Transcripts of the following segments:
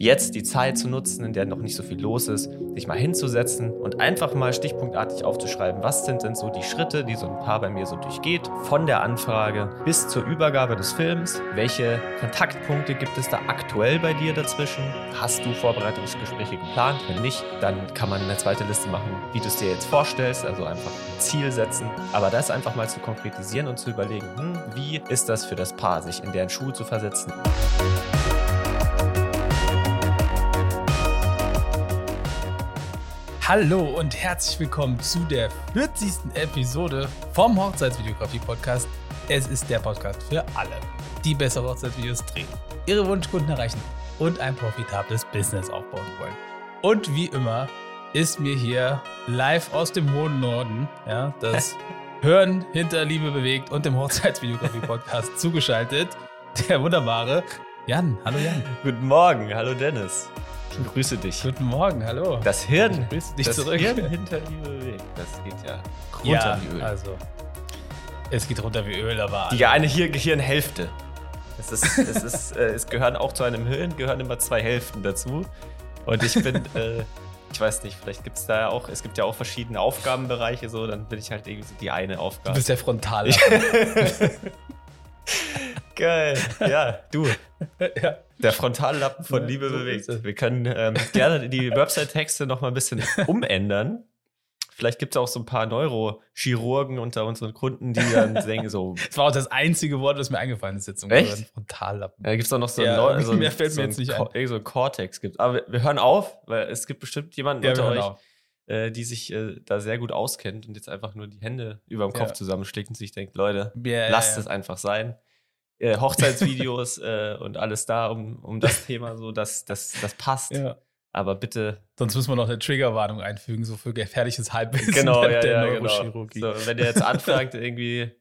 jetzt die Zeit zu nutzen, in der noch nicht so viel los ist, sich mal hinzusetzen und einfach mal stichpunktartig aufzuschreiben, was sind denn so die Schritte, die so ein Paar bei mir so durchgeht, von der Anfrage bis zur Übergabe des Films. Welche Kontaktpunkte gibt es da aktuell bei dir dazwischen? Hast du Vorbereitungsgespräche geplant? Wenn nicht, dann kann man eine zweite Liste machen, wie du es dir jetzt vorstellst, also einfach ein Ziel setzen. Aber das einfach mal zu konkretisieren und zu überlegen, hm, wie ist das für das Paar, sich in deren Schuhe zu versetzen? Hallo und herzlich willkommen zu der 40. Episode vom Hochzeitsvideografie-Podcast. Es ist der Podcast für alle, die bessere Hochzeitsvideos drehen, ihre Wunschkunden erreichen und ein profitables Business aufbauen wollen. Und wie immer ist mir hier live aus dem hohen Norden, ja, das Hören hinter Liebe bewegt und dem Hochzeitsvideografie-Podcast zugeschaltet, der wunderbare Jan. Hallo Jan. Guten Morgen, hallo Dennis. Ich grüße dich. Guten Morgen, hallo. Das Hirn, Ich grüße dich das zurück. Hirn hinter Liebe bewegt. Das geht ja runter ja, wie Öl. also es geht runter wie Öl, aber Die eine Hier Gehirnhälfte. Es, ist, es, ist, äh, es gehören auch zu einem Hirn, gehören immer zwei Hälften dazu. Und ich bin, äh, ich weiß nicht, vielleicht gibt es da ja auch, es gibt ja auch verschiedene Aufgabenbereiche, so, dann bin ich halt irgendwie so die eine du Aufgabe. bist der Frontal. Geil. Ja, du, ja. der Frontallappen von Ja, Liebe so bewegt. Wir können ähm, gerne die Website-Texte noch mal ein bisschen umändern. Vielleicht gibt es auch so ein paar Neurochirurgen unter unseren Kunden, die dann denken so, Das war auch das einzige Wort, das mir eingefallen ist jetzt. Echt? Frontallappen. Da gibt es auch noch so, Ja, ein Neu- so, ein- mehr fällt so mir jetzt nicht ein. so ein Cortex gibt. Aber wir, wir hören auf, weil es gibt bestimmt jemanden unter euch, auf. äh, die sich äh, da sehr gut auskennt und jetzt einfach nur die Hände über dem Kopf zusammenschlägt und sich denkt, Leute, lasst es einfach sein. Äh, Hochzeitsvideos äh, und alles da um, um das Thema so, das, das, das passt. Ja. Aber bitte Sonst müssen wir noch eine Triggerwarnung einfügen, so für gefährliches Halbwissen Genau, der, ja, der ja, genau. Neurochirurgie. So, wenn ihr jetzt anfragt, irgendwie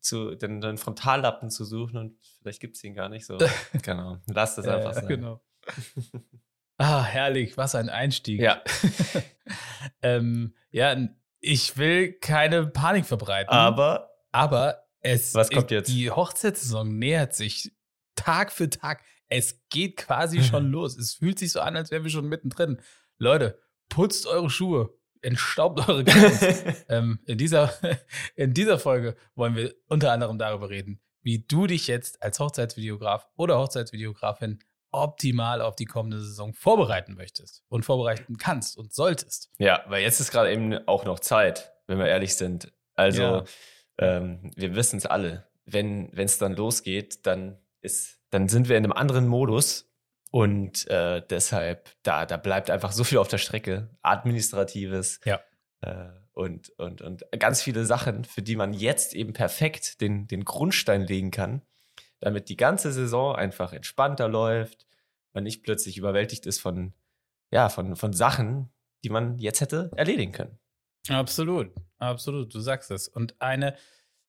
zu, den, den Frontallappen zu suchen und vielleicht gibt es ihn gar nicht so. genau. Lasst es einfach ja, sein. genau. ah, herrlich, was ein Einstieg. Ja. ähm, ja, ich will keine Panik verbreiten. Aber Aber es Was kommt jetzt? die Hochzeitssaison nähert sich Tag für Tag. Es geht quasi schon los. Es fühlt sich so an, als wären wir schon mittendrin. Leute, putzt eure Schuhe, entstaubt eure Gartens. ähm, in, dieser, in dieser Folge wollen wir unter anderem darüber reden, wie du dich jetzt als Hochzeitsvideograf oder Hochzeitsvideografin optimal auf die kommende Saison vorbereiten möchtest und vorbereiten kannst und solltest. ja, weil jetzt ist gerade eben auch noch Zeit, wenn wir ehrlich sind. Also, Ja. Ähm, wir wissen es alle. Wenn es dann losgeht, dann ist, dann sind wir in einem anderen Modus. Und äh, deshalb, da, da bleibt einfach so viel auf der Strecke. Administratives. Ja. Äh, und, und, und ganz viele Sachen, für die man jetzt eben perfekt den, den Grundstein legen kann, damit die ganze Saison einfach entspannter läuft, man nicht plötzlich überwältigt ist von, ja, von, von Sachen, die man jetzt hätte erledigen können. Absolut, absolut, du sagst es. Und eine,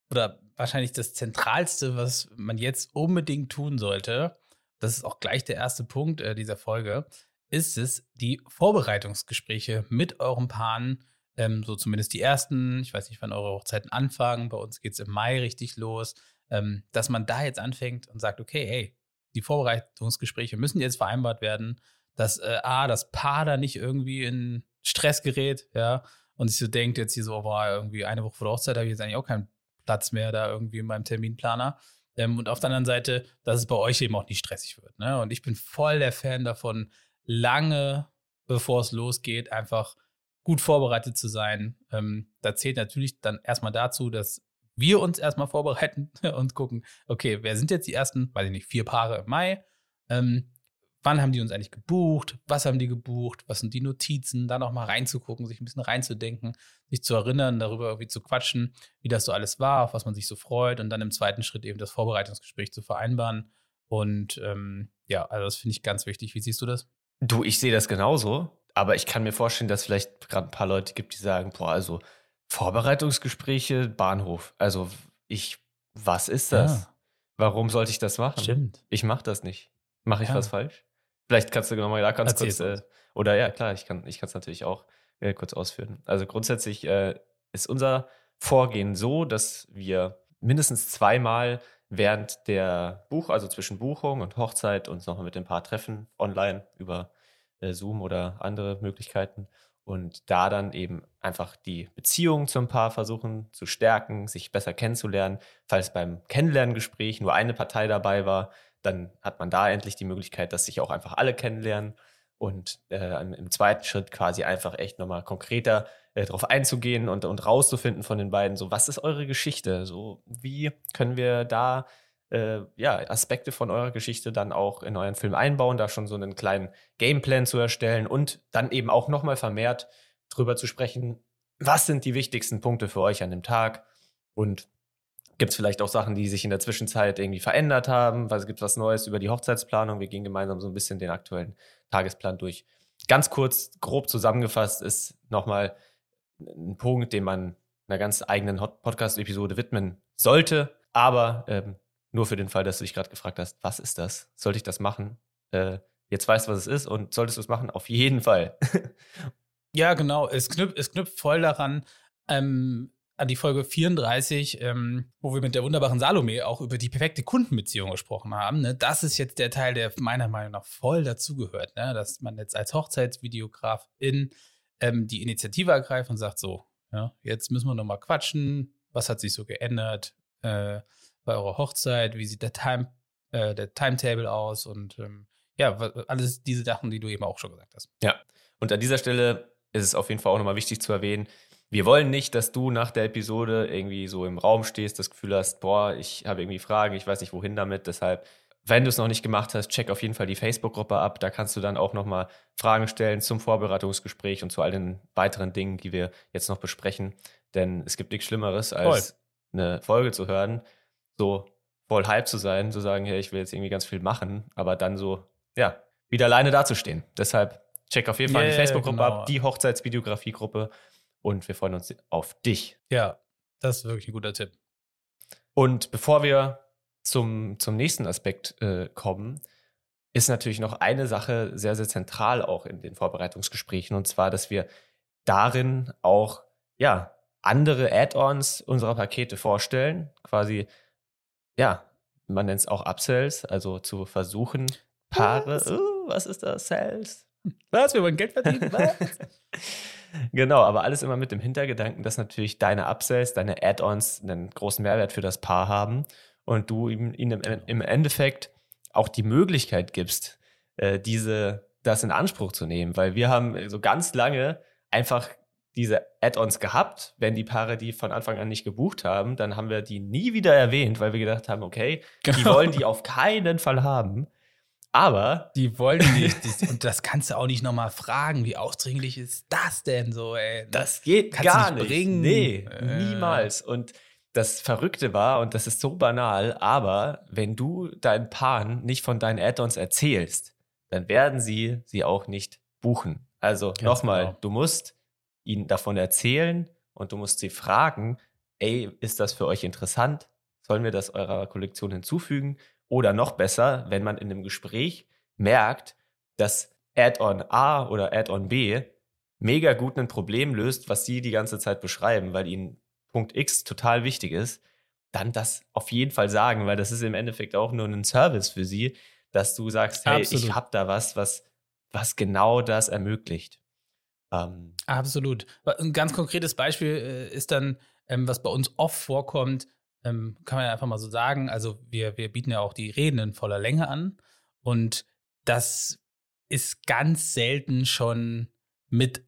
oder wahrscheinlich das Zentralste, was man jetzt unbedingt tun sollte, das ist auch gleich der erste Punkt äh, dieser Folge, ist es, die Vorbereitungsgespräche mit euren Paaren, ähm, so zumindest die ersten, ich weiß nicht, wann eure Hochzeiten anfangen, bei uns geht es im Mai richtig los, ähm, dass man da jetzt anfängt und sagt, okay, hey, die Vorbereitungsgespräche müssen jetzt vereinbart werden, dass äh, A, das Paar da nicht irgendwie in Stress gerät, ja, und sich so denkt jetzt hier so, boah, irgendwie eine Woche vor der Hochzeit habe ich jetzt eigentlich auch keinen Platz mehr da irgendwie in meinem Terminplaner. Ähm, und auf der anderen Seite, dass es bei euch eben auch nicht stressig wird. Ne? Und ich bin voll der Fan davon, lange bevor es losgeht, einfach gut vorbereitet zu sein. Ähm, da zählt natürlich dann erstmal dazu, dass wir uns erstmal vorbereiten und gucken, okay, wer sind jetzt die ersten, weiß ich nicht, vier Paare im Mai? Ähm, wann haben die uns eigentlich gebucht? Was haben die gebucht? Was sind die Notizen? Da nochmal reinzugucken, sich ein bisschen reinzudenken, sich zu erinnern, darüber irgendwie zu quatschen, wie das so alles war, auf was man sich so freut und dann im zweiten Schritt eben das Vorbereitungsgespräch zu vereinbaren. Und ähm, ja, also das finde ich ganz wichtig. Wie siehst du das? Du, ich sehe das genauso, aber ich kann mir vorstellen, dass es vielleicht gerade ein paar Leute gibt, die sagen, boah, also Vorbereitungsgespräche, Bahnhof. Also ich, was ist das? Ja. Warum sollte ich das machen? Stimmt. Ich mache das nicht. Mache ich Ja. was falsch? Vielleicht kannst du nochmal da ganz Erzähl's kurz, äh, oder ja, klar, ich kann ich es natürlich auch äh, kurz ausführen. Also grundsätzlich äh, ist unser Vorgehen so, dass wir mindestens zweimal während der Buch, also zwischen Buchung und Hochzeit uns nochmal mit dem Paar treffen, online über äh, Zoom oder andere Möglichkeiten. Und da dann eben einfach die Beziehung zum Paar versuchen zu stärken, sich besser kennenzulernen. Falls beim Kennenlerngespräch nur eine Partei dabei war, dann hat man da endlich die Möglichkeit, dass sich auch einfach alle kennenlernen und äh, im zweiten Schritt quasi einfach echt nochmal konkreter äh, darauf einzugehen und, und rauszufinden von den beiden, so was ist eure Geschichte? So, wie können wir da äh, ja, Aspekte von eurer Geschichte dann auch in euren Film einbauen, da schon so einen kleinen Gameplan zu erstellen und dann eben auch nochmal vermehrt drüber zu sprechen, was sind die wichtigsten Punkte für euch an dem Tag und Gibt es vielleicht auch Sachen, die sich in der Zwischenzeit irgendwie verändert haben? Was gibt es was Neues über die Hochzeitsplanung? Wir gehen gemeinsam so ein bisschen den aktuellen Tagesplan durch. Ganz kurz, grob zusammengefasst ist nochmal ein Punkt, den man einer ganz eigenen Podcast-Episode widmen sollte. Aber ähm, nur für den Fall, dass du dich gerade gefragt hast, was ist das? Sollte ich das machen? Äh, jetzt weißt du, was es ist und solltest du es machen? Auf jeden Fall. ja, genau. Es knüpft, es knüpft voll daran, ähm, an die Folge 34, ähm, wo wir mit der wunderbaren Salome auch über die perfekte Kundenbeziehung gesprochen haben. Ne? Das ist jetzt der Teil, der meiner Meinung nach voll dazugehört, ne? dass man jetzt als Hochzeitsvideografin ähm, die Initiative ergreift und sagt so, ja, jetzt müssen wir noch mal quatschen, was hat sich so geändert äh, bei eurer Hochzeit, wie sieht der, Time, äh, der Timetable aus und ähm, ja, alles diese Sachen, die du eben auch schon gesagt hast. Ja, und an dieser Stelle ist es auf jeden Fall auch nochmal wichtig zu erwähnen, wir wollen nicht, dass du nach der Episode irgendwie so im Raum stehst, das Gefühl hast, boah, ich habe irgendwie Fragen, ich weiß nicht wohin damit. Deshalb, wenn du es noch nicht gemacht hast, check auf jeden Fall die Facebook-Gruppe ab. Da kannst du dann auch nochmal Fragen stellen zum Vorbereitungsgespräch und zu all den weiteren Dingen, die wir jetzt noch besprechen. Denn es gibt nichts Schlimmeres, als voll. eine Folge zu hören, so voll Hype zu sein, zu sagen, hey, ich will jetzt irgendwie ganz viel machen, aber dann so, ja, wieder alleine dazustehen. Deshalb check auf jeden Fall yeah, die Facebook-Gruppe genau. ab, die Hochzeitsvideografie-Gruppe und wir freuen uns auf dich. Ja, das ist wirklich ein guter Tipp. Und bevor wir zum, zum nächsten Aspekt äh, kommen, ist natürlich noch eine Sache sehr, sehr zentral auch in den Vorbereitungsgesprächen und zwar, dass wir darin auch ja, andere Add-ons unserer Pakete vorstellen. Quasi, ja, man nennt es auch Upsells, also zu versuchen, Paare, was, uh, was ist das? Sales? Was? Wir wollen Geld verdienen? Was? Genau, aber alles immer mit dem Hintergedanken, dass natürlich deine Upsells, deine Add-ons einen großen Mehrwert für das Paar haben und du ihnen im, im Endeffekt auch die Möglichkeit gibst, äh, diese, das in Anspruch zu nehmen, weil wir haben so ganz lange einfach diese Add-ons gehabt. Wenn die Paare die von Anfang an nicht gebucht haben, dann haben wir die nie wieder erwähnt, weil wir gedacht haben, okay, genau. die wollen die auf keinen Fall haben. Aber die wollen nicht. und das kannst du auch nicht nochmal fragen. Wie ausdringlich ist das denn so, ey? Das geht kannst gar nicht. Bringen. Nee, äh. niemals. Und das Verrückte war, und das ist so banal, aber wenn du deinen Paaren nicht von deinen Add-ons erzählst, dann werden sie sie auch nicht buchen. Also nochmal, genau. du musst ihnen davon erzählen und du musst sie fragen, ey, ist das für euch interessant? Sollen wir das eurer Kollektion hinzufügen? Oder noch besser, wenn man in einem Gespräch merkt, dass Add-on A oder Add-on B mega gut ein Problem löst, was sie die ganze Zeit beschreiben, weil ihnen Punkt X total wichtig ist, dann das auf jeden Fall sagen, weil das ist im Endeffekt auch nur ein Service für sie, dass du sagst, hey, Absolut. ich habe da was, was, was genau das ermöglicht. Ähm, Absolut. Ein ganz konkretes Beispiel äh, ist dann, ähm, was bei uns oft vorkommt, ähm, kann man ja einfach mal so sagen. Also wir, wir bieten ja auch die Reden in voller Länge an und das ist ganz selten schon mit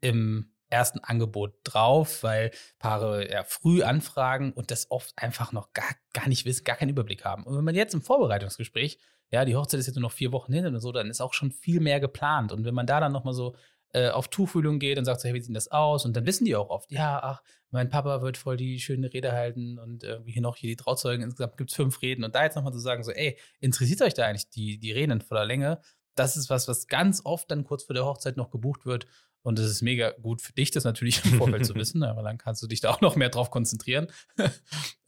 im ersten Angebot drauf, weil Paare ja früh anfragen und das oft einfach noch gar, gar nicht wissen, gar keinen Überblick haben. Und wenn man jetzt im Vorbereitungsgespräch, ja, die Hochzeit ist jetzt nur noch vier Wochen hin oder so, dann ist auch schon viel mehr geplant. Und wenn man da dann nochmal so äh, auf Tuchfühlung geht und sagt so, hey, wie sieht das aus? Und dann wissen die auch oft, ja, ach, mein Papa wird voll die schöne Rede halten und irgendwie hier noch hier die Trauzeugen, insgesamt gibt es fünf Reden. Und da jetzt nochmal zu sagen, so, ey, interessiert euch da eigentlich die, die Reden in voller Länge? Das ist was, was ganz oft dann kurz vor der Hochzeit noch gebucht wird. Und es ist mega gut für dich, das natürlich im Vorfeld zu wissen, weil dann kannst du dich da auch noch mehr drauf konzentrieren.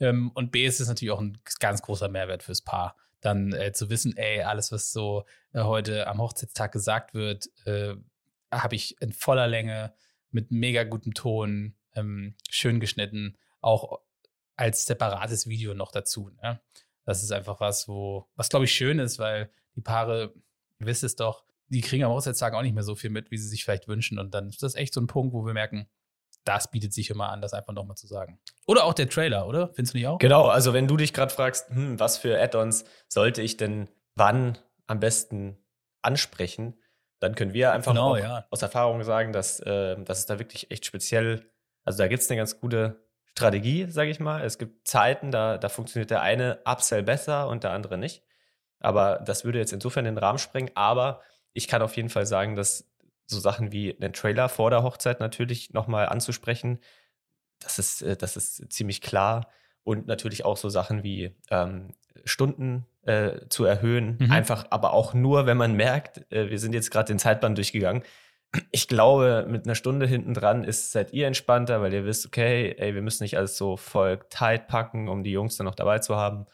Ähm, und B ist es natürlich auch ein ganz großer Mehrwert fürs Paar, dann äh, zu wissen, ey, alles, was so äh, heute am Hochzeitstag gesagt wird, äh, habe ich in voller Länge mit mega gutem Ton, ähm, schön geschnitten, auch als separates Video noch dazu. Ne? Das ist einfach was, wo, was glaube ich schön ist, weil die Paare, ihr wisst es doch, die kriegen am Hochzeitstag auch nicht mehr so viel mit, wie sie sich vielleicht wünschen. Und dann ist das echt so ein Punkt, wo wir merken, das bietet sich immer an, das einfach nochmal zu sagen. Oder auch der Trailer, oder? Findest du nicht auch? Genau, also wenn du dich gerade fragst, hm, was für Add-ons sollte ich denn wann am besten ansprechen, dann können wir einfach Genau, ja. aus Erfahrung sagen, dass, äh, dass es da wirklich echt speziell, also da gibt es eine ganz gute Strategie, sage ich mal. Es gibt Zeiten, da, da funktioniert der eine Upsell besser und der andere nicht. Aber das würde jetzt insofern den Rahmen sprengen. Aber ich kann auf jeden Fall sagen, dass so Sachen wie einen Trailer vor der Hochzeit natürlich nochmal anzusprechen, das ist, äh, das ist ziemlich klar. Und natürlich auch so Sachen wie ähm, Stunden äh, zu erhöhen. Mhm. Einfach, aber auch nur, wenn man merkt, äh, wir sind jetzt gerade den Zeitplan durchgegangen. Ich glaube, mit einer Stunde hinten dran ist, seid ihr entspannter, weil ihr wisst, okay, ey, wir müssen nicht alles so voll tight packen, um die Jungs dann noch dabei zu haben.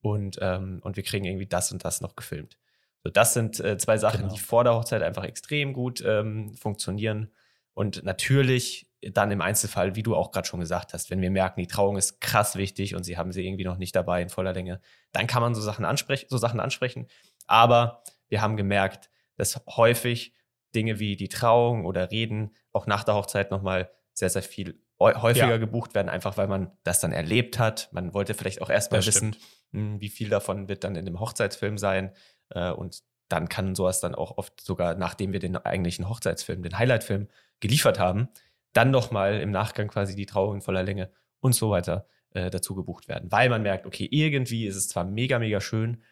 Und, ähm, und wir kriegen irgendwie das und das noch gefilmt. So, das sind äh, zwei Sachen, Genau. die vor der Hochzeit einfach extrem gut ähm, funktionieren. Und natürlich dann im Einzelfall, wie du auch gerade schon gesagt hast, wenn wir merken, die Trauung ist krass wichtig und sie haben sie irgendwie noch nicht dabei in voller Länge, dann kann man so Sachen ansprechen, so Sachen ansprechen. Aber wir haben gemerkt, dass häufig Dinge wie die Trauung oder Reden auch nach der Hochzeit nochmal sehr, sehr viel häu- häufiger Ja. gebucht werden, einfach weil man das dann erlebt hat. Man wollte vielleicht auch erstmal wissen, mh, wie viel davon wird dann in dem Hochzeitsfilm sein. Äh, und dann kann sowas dann auch oft sogar, nachdem wir den eigentlichen Hochzeitsfilm, den Highlightfilm geliefert haben, dann nochmal im Nachgang quasi die Trauung in voller Länge und so weiter äh, dazu gebucht werden. Weil man merkt, okay, irgendwie ist es zwar mega, mega schön,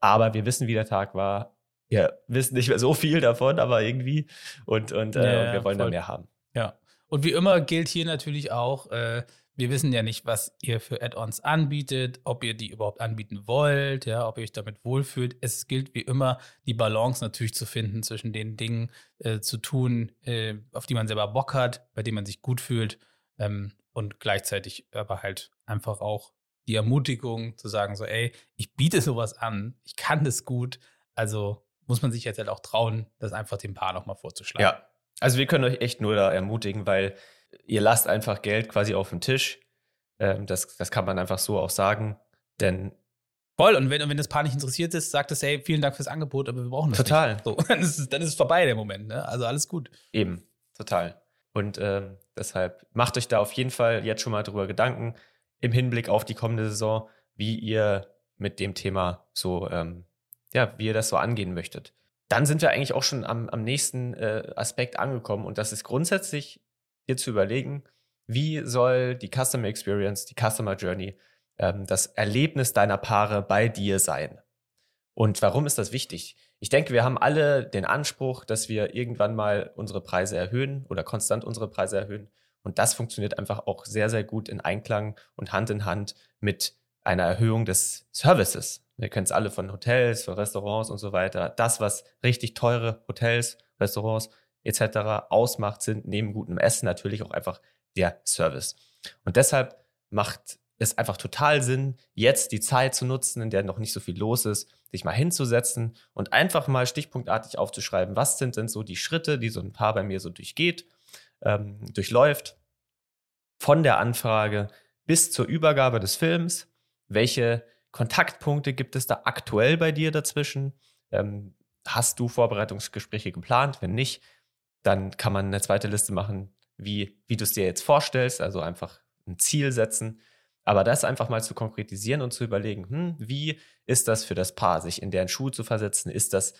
aber wir wissen, wie der Tag war. Wir wissen nicht mehr so viel davon, aber irgendwie. Und, und, äh, Ja, und wir wollen da voll. mehr haben. Ja. Und wie immer gilt hier natürlich auch, äh, wir wissen ja nicht, was ihr für Add-ons anbietet, ob ihr die überhaupt anbieten wollt, ja, ob ihr euch damit wohlfühlt. Es gilt wie immer, die Balance natürlich zu finden zwischen den Dingen äh, zu tun, äh, auf die man selber Bock hat, bei denen man sich gut fühlt ähm, und gleichzeitig aber halt einfach auch die Ermutigung zu sagen, so, ey, ich biete sowas an, ich kann das gut, also muss man sich jetzt halt auch trauen, das einfach dem Paar nochmal vorzuschlagen. Ja, also wir können euch echt nur da ermutigen, weil ihr lasst einfach Geld quasi auf den Tisch. Ähm, das, das kann man einfach so auch sagen. Denn Voll, und wenn, und wenn das Paar nicht interessiert ist, sagt es, hey, vielen Dank fürs Angebot, aber wir brauchen das Total. nicht. So, dann ist, es, dann ist es vorbei, der Moment, ne? Also alles gut. eben, total. Und ähm, deshalb macht euch da auf jeden Fall jetzt schon mal drüber Gedanken im Hinblick auf die kommende Saison, wie ihr mit dem Thema so, ähm, ja, wie ihr das so angehen möchtet. Dann sind wir eigentlich auch schon am, am nächsten äh, Aspekt angekommen und das ist grundsätzlich dir zu überlegen, wie soll die Customer Experience, die Customer Journey, ähm, das Erlebnis deiner Paare bei dir sein. Und warum ist das wichtig? Ich denke, wir haben alle den Anspruch, dass wir irgendwann mal unsere Preise erhöhen oder konstant unsere Preise erhöhen. Und das funktioniert einfach auch sehr, sehr gut in Einklang und Hand in Hand mit einer Erhöhung des Services. Wir kennen es alle von Hotels, von Restaurants und so weiter. Das, was richtig teure Hotels, Restaurants etc. ausmacht, sind neben gutem Essen natürlich auch einfach der Service. Und deshalb macht es einfach total Sinn, jetzt die Zeit zu nutzen, in der noch nicht so viel los ist, sich mal hinzusetzen und einfach mal stichpunktartig aufzuschreiben, was sind denn so die Schritte, die so ein Paar bei mir so durchgeht, ähm, durchläuft, von der Anfrage bis zur Übergabe des Films. Welche Kontaktpunkte gibt es da aktuell bei dir dazwischen? Ähm, hast du Vorbereitungsgespräche geplant? Wenn nicht, dann kann man eine zweite Liste machen, wie, wie du es dir jetzt vorstellst, also einfach ein Ziel setzen. Aber das einfach mal zu konkretisieren und zu überlegen, hm, wie ist das für das Paar, sich in deren Schuhe zu versetzen? Ist das,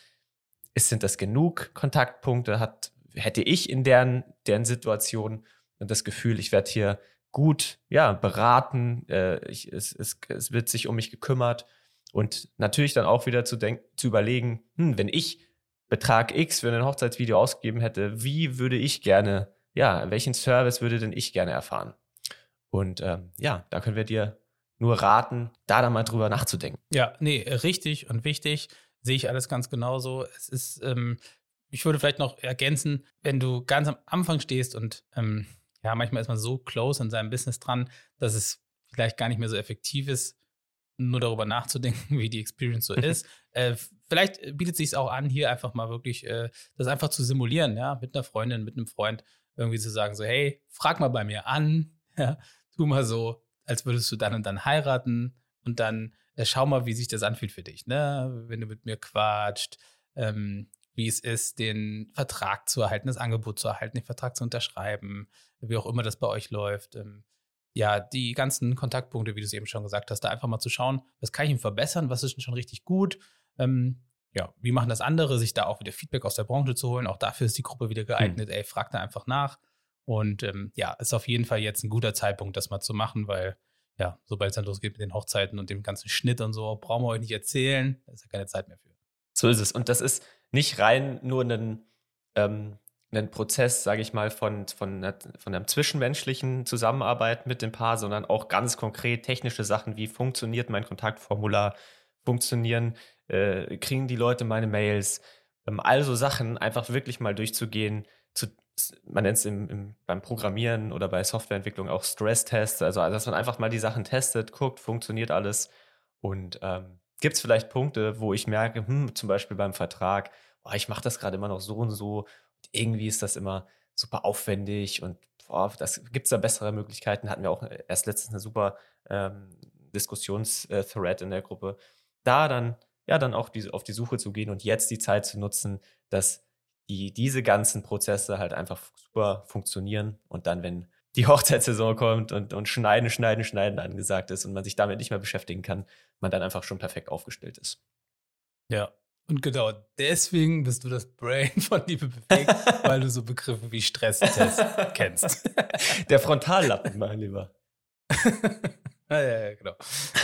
ist, sind das genug Kontaktpunkte? Hat, hätte ich in deren, deren Situation das Gefühl, ich werde hier gut ja, beraten, äh, ich, es, es, es wird sich um mich gekümmert und natürlich dann auch wieder zu, denk zu überlegen, hm, wenn ich Betrag X für ein Hochzeitsvideo ausgegeben hätte, wie würde ich gerne, ja, welchen Service würde denn ich gerne erfahren? Und ähm, ja, da können wir dir nur raten, da dann mal drüber nachzudenken. Ja, nee, richtig und wichtig. Sehe ich alles ganz genauso. Es ist, ähm, ich würde vielleicht noch ergänzen, wenn du ganz am Anfang stehst und ähm, ja, manchmal ist man so close an seinem Business dran, dass es vielleicht gar nicht mehr so effektiv ist, nur darüber nachzudenken, wie die Experience so ist. äh, vielleicht bietet sich auch an, hier einfach mal wirklich äh, das einfach zu simulieren, ja, mit einer Freundin, mit einem Freund, irgendwie zu sagen, so, hey, frag mal bei mir an, ja, tu mal so, als würdest du dann und dann heiraten und dann äh, schau mal, wie sich das anfühlt für dich, ne? Wenn du mit mir quatscht, ähm, wie es ist, den Vertrag zu erhalten, das Angebot zu erhalten, den Vertrag zu unterschreiben, wie auch immer das bei euch läuft. Ähm, ja, die ganzen Kontaktpunkte, wie du es eben schon gesagt hast, da einfach mal zu schauen, was kann ich ihm verbessern, was ist denn schon richtig gut. Ähm, ja, wie machen das andere, sich da auch wieder Feedback aus der Branche zu holen. Auch dafür ist die Gruppe wieder geeignet. Hm. Ey, frag da einfach nach. Und ähm, ja, ist auf jeden Fall jetzt ein guter Zeitpunkt, das mal zu machen, weil ja, sobald es dann losgeht mit den Hochzeiten und dem ganzen Schnitt und so, brauchen wir euch nicht erzählen. Da ist ja keine Zeit mehr für. So ist es. Und das ist nicht rein nur ein, ähm, ein Prozess, sage ich mal, von, von, von einer zwischenmenschlichen Zusammenarbeit mit dem Paar, sondern auch ganz konkret technische Sachen, wie funktioniert mein Kontaktformular, funktionieren, äh, kriegen die Leute meine Mails, ähm, also Sachen einfach wirklich mal durchzugehen, zu, man nennt es im, im, beim Programmieren oder bei Softwareentwicklung auch Stresstests, also dass man einfach mal die Sachen testet, guckt, funktioniert alles. Und ähm, gibt es vielleicht Punkte, wo ich merke, hm, zum Beispiel beim Vertrag, oh, ich mache das gerade immer noch so und so und irgendwie ist das immer super aufwendig und oh, gibt es da bessere Möglichkeiten, hatten wir auch erst letztens eine super ähm, Diskussionsthread in der Gruppe, da dann ja dann auch die, auf die Suche zu gehen und jetzt die Zeit zu nutzen, dass die, diese ganzen Prozesse halt einfach super funktionieren und dann, wenn die Hochzeitssaison kommt und, und Schneiden, Schneiden, Schneiden angesagt ist und man sich damit nicht mehr beschäftigen kann, man dann einfach schon perfekt aufgestellt ist. Ja, und genau deswegen bist du das Brain von Liebe bewegt, weil du so Begriffe wie Stresstest kennst. Der Frontallappen, mein Lieber. Ja, ja, genau.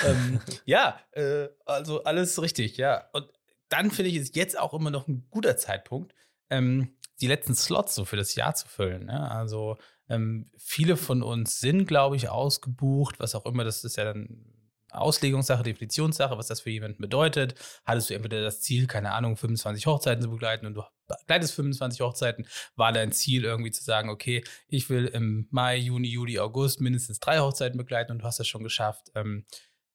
ähm, ja, äh, also alles richtig, ja. Und dann finde ich es jetzt auch immer noch ein guter Zeitpunkt, ähm, die letzten Slots so für das Jahr zu füllen. Ne? Also ähm, viele von uns sind, glaube ich, ausgebucht, was auch immer, das ist ja dann Auslegungssache, Definitionssache, was das für jemanden bedeutet. Hattest du entweder das Ziel, keine Ahnung, 25 Hochzeiten zu begleiten und du begleitest 25 Hochzeiten, war dein Ziel irgendwie zu sagen, okay, ich will im Mai, Juni, Juli, August mindestens drei Hochzeiten begleiten und du hast das schon geschafft. Ähm,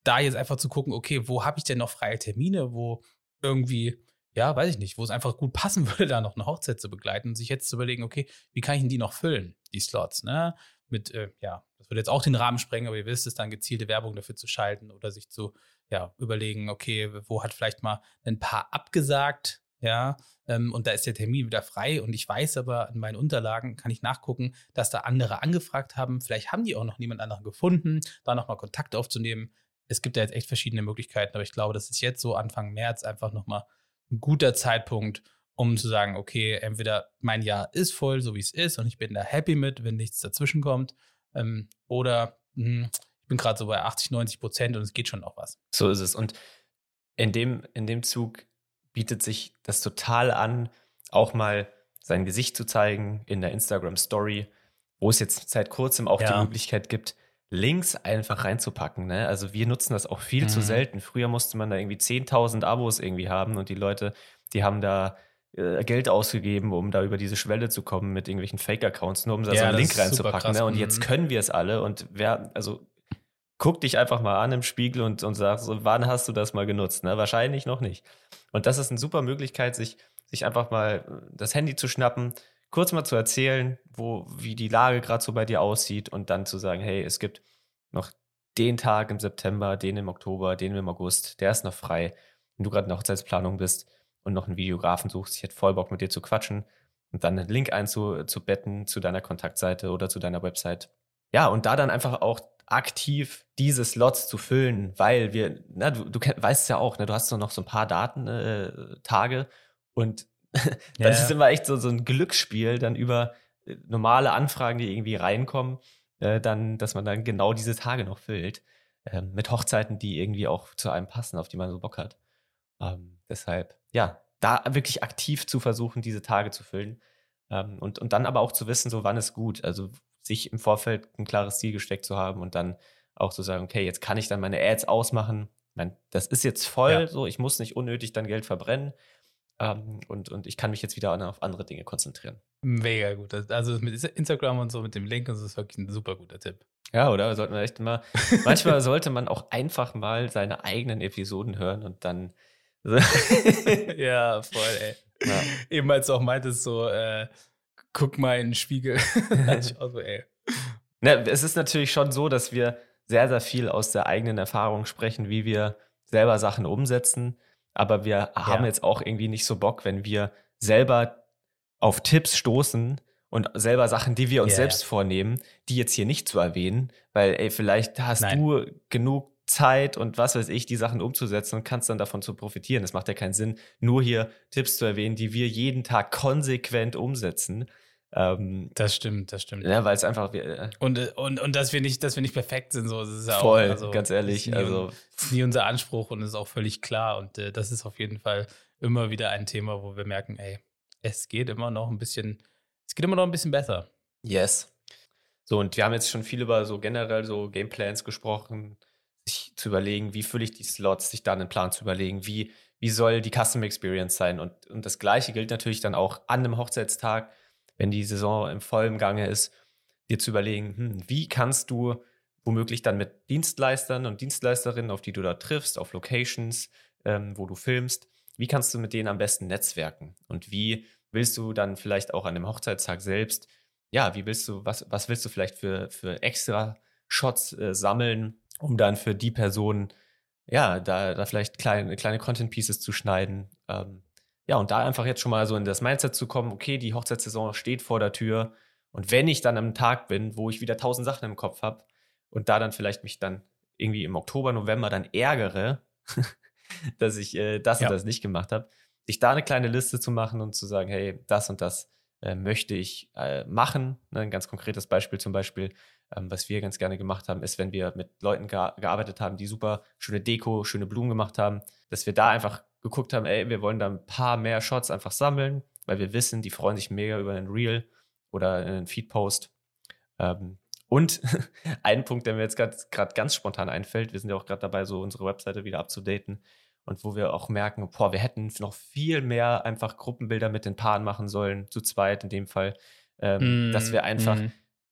da jetzt einfach zu gucken, okay, wo habe ich denn noch freie Termine, wo irgendwie ja, weiß ich nicht, wo es einfach gut passen würde, da noch eine Hochzeit zu begleiten und sich jetzt zu überlegen, okay, wie kann ich denn die noch füllen, die Slots, ne? Mit, äh, ja, das würde jetzt auch den Rahmen sprengen, aber ihr wisst es, dann gezielte Werbung dafür zu schalten oder sich zu, ja, überlegen, okay, wo hat vielleicht mal ein paar abgesagt, ja, ähm, und da ist der Termin wieder frei und ich weiß aber, in meinen Unterlagen kann ich nachgucken, dass da andere angefragt haben. Vielleicht haben die auch noch niemand anderen gefunden, da nochmal Kontakt aufzunehmen. Es gibt ja jetzt echt verschiedene Möglichkeiten, aber ich glaube, das ist jetzt so Anfang März einfach nochmal ein guter Zeitpunkt, um zu sagen, okay, entweder mein Jahr ist voll, so wie es ist, und ich bin da happy mit, wenn nichts dazwischen kommt, ähm, oder mh, hm, ich bin gerade so bei 80, 90 Prozent und es geht schon noch was. So ist es. Und in dem, in dem Zug bietet sich das total an, auch mal sein Gesicht zu zeigen in der Instagram Story, wo es jetzt seit kurzem auch ja. die Möglichkeit gibt, Links einfach reinzupacken. Ne? Also wir nutzen das auch viel mhm. zu selten. Früher musste man da irgendwie 10.000 Abos irgendwie haben und die Leute, die haben da äh, Geld ausgegeben, um da über diese Schwelle zu kommen mit irgendwelchen Fake-Accounts, nur um da ja, so einen Link reinzupacken. Ne? Und jetzt mhm. können wir es alle und wer, also guck dich einfach mal an im Spiegel und, und sag so, wann hast du das mal genutzt? Ne? Wahrscheinlich noch nicht. Und das ist eine super Möglichkeit, sich, sich einfach mal das Handy zu schnappen, kurz mal zu erzählen, wo, wie die Lage gerade so bei dir aussieht und dann zu sagen, hey, es gibt noch den Tag im September, den im Oktober, den im August, der ist noch frei. Wenn du gerade in der Hochzeitsplanung bist und noch einen Videografen suchst, ich hätte voll Bock mit dir zu quatschen und dann einen Link einzubetten zu deiner Kontaktseite oder zu deiner Website. Ja, und da dann einfach auch aktiv diese Slots zu füllen, weil wir, na, du, du weißt ja auch, ne, du hast noch so ein paar Daten, äh, Tage und das ja, ist immer echt so, so ein Glücksspiel, dann über äh, normale Anfragen, die irgendwie reinkommen, äh, dann, dass man dann genau diese Tage noch füllt. Äh, mit Hochzeiten, die irgendwie auch zu einem passen, auf die man so Bock hat. Ähm, deshalb, ja, da wirklich aktiv zu versuchen, diese Tage zu füllen. Ähm, und, und dann aber auch zu wissen, so wann ist gut. Also sich im Vorfeld ein klares Ziel gesteckt zu haben und dann auch zu sagen, okay, jetzt kann ich dann meine Ads ausmachen. Ich meine, das ist jetzt voll, ja. so ich muss nicht unnötig dann Geld verbrennen. Ähm, und, und ich kann mich jetzt wieder auf andere Dinge konzentrieren. Mega gut. Also mit Instagram und so, mit dem Link, das ist wirklich ein super guter Tipp. Ja, oder? Sollten wir echt mal. manchmal sollte man auch einfach mal seine eigenen Episoden hören und dann. ja, voll, ey. Ja. Eben als du auch meintest, so, äh, guck mal in den Spiegel. also, ey. Na, es ist natürlich schon so, dass wir sehr, sehr viel aus der eigenen Erfahrung sprechen, wie wir selber Sachen umsetzen, aber wir ja. haben jetzt auch irgendwie nicht so Bock, wenn wir selber auf Tipps stoßen und selber Sachen, die wir uns yeah, selbst vornehmen, die jetzt hier nicht zu erwähnen, weil ey, vielleicht hast Nein. du genug Zeit und was weiß ich, die Sachen umzusetzen und kannst dann davon zu profitieren. Es macht ja keinen Sinn, nur hier Tipps zu erwähnen, die wir jeden Tag konsequent umsetzen. Ähm, das stimmt, das stimmt. Ja, weil es einfach. Äh, und, und, und dass wir nicht, dass wir nicht perfekt sind, so das ist ja voll, auch, also, ganz ehrlich. Ist also ist nie unser Anspruch und ist auch völlig klar. Und äh, das ist auf jeden Fall immer wieder ein Thema, wo wir merken, ey, es geht immer noch ein bisschen, es geht immer noch ein bisschen besser. Yes. So, und wir haben jetzt schon viel über so generell so Gameplans gesprochen, sich zu überlegen, wie fülle ich die Slots, sich dann einen Plan zu überlegen, wie, wie soll die Custom Experience sein. Und, und das Gleiche gilt natürlich dann auch an einem Hochzeitstag wenn die Saison im vollen Gange ist, dir zu überlegen, hm, wie kannst du womöglich dann mit Dienstleistern und Dienstleisterinnen, auf die du da triffst, auf Locations, ähm, wo du filmst, wie kannst du mit denen am besten netzwerken? Und wie willst du dann vielleicht auch an dem Hochzeitstag selbst, ja, wie willst du, was, was willst du vielleicht für, für extra Shots äh, sammeln, um dann für die Person, ja, da, da vielleicht kleine, kleine Content Pieces zu schneiden, ähm, ja, und da einfach jetzt schon mal so in das Mindset zu kommen, okay, die Hochzeitssaison steht vor der Tür. Und wenn ich dann am Tag bin, wo ich wieder tausend Sachen im Kopf habe und da dann vielleicht mich dann irgendwie im Oktober, November dann ärgere, dass ich äh, das ja. und das nicht gemacht habe, sich da eine kleine Liste zu machen und zu sagen, hey, das und das äh, möchte ich äh, machen. Ne, ein ganz konkretes Beispiel zum Beispiel, ähm, was wir ganz gerne gemacht haben, ist, wenn wir mit Leuten ge gearbeitet haben, die super schöne Deko, schöne Blumen gemacht haben, dass wir da einfach geguckt haben, ey, wir wollen da ein paar mehr Shots einfach sammeln, weil wir wissen, die freuen sich mega über einen Reel oder einen Feed-Post. Ähm, und ein Punkt, der mir jetzt gerade ganz spontan einfällt, wir sind ja auch gerade dabei, so unsere Webseite wieder abzudaten und wo wir auch merken, boah, wir hätten noch viel mehr einfach Gruppenbilder mit den Paaren machen sollen, zu zweit in dem Fall, ähm, mm, dass wir einfach mm.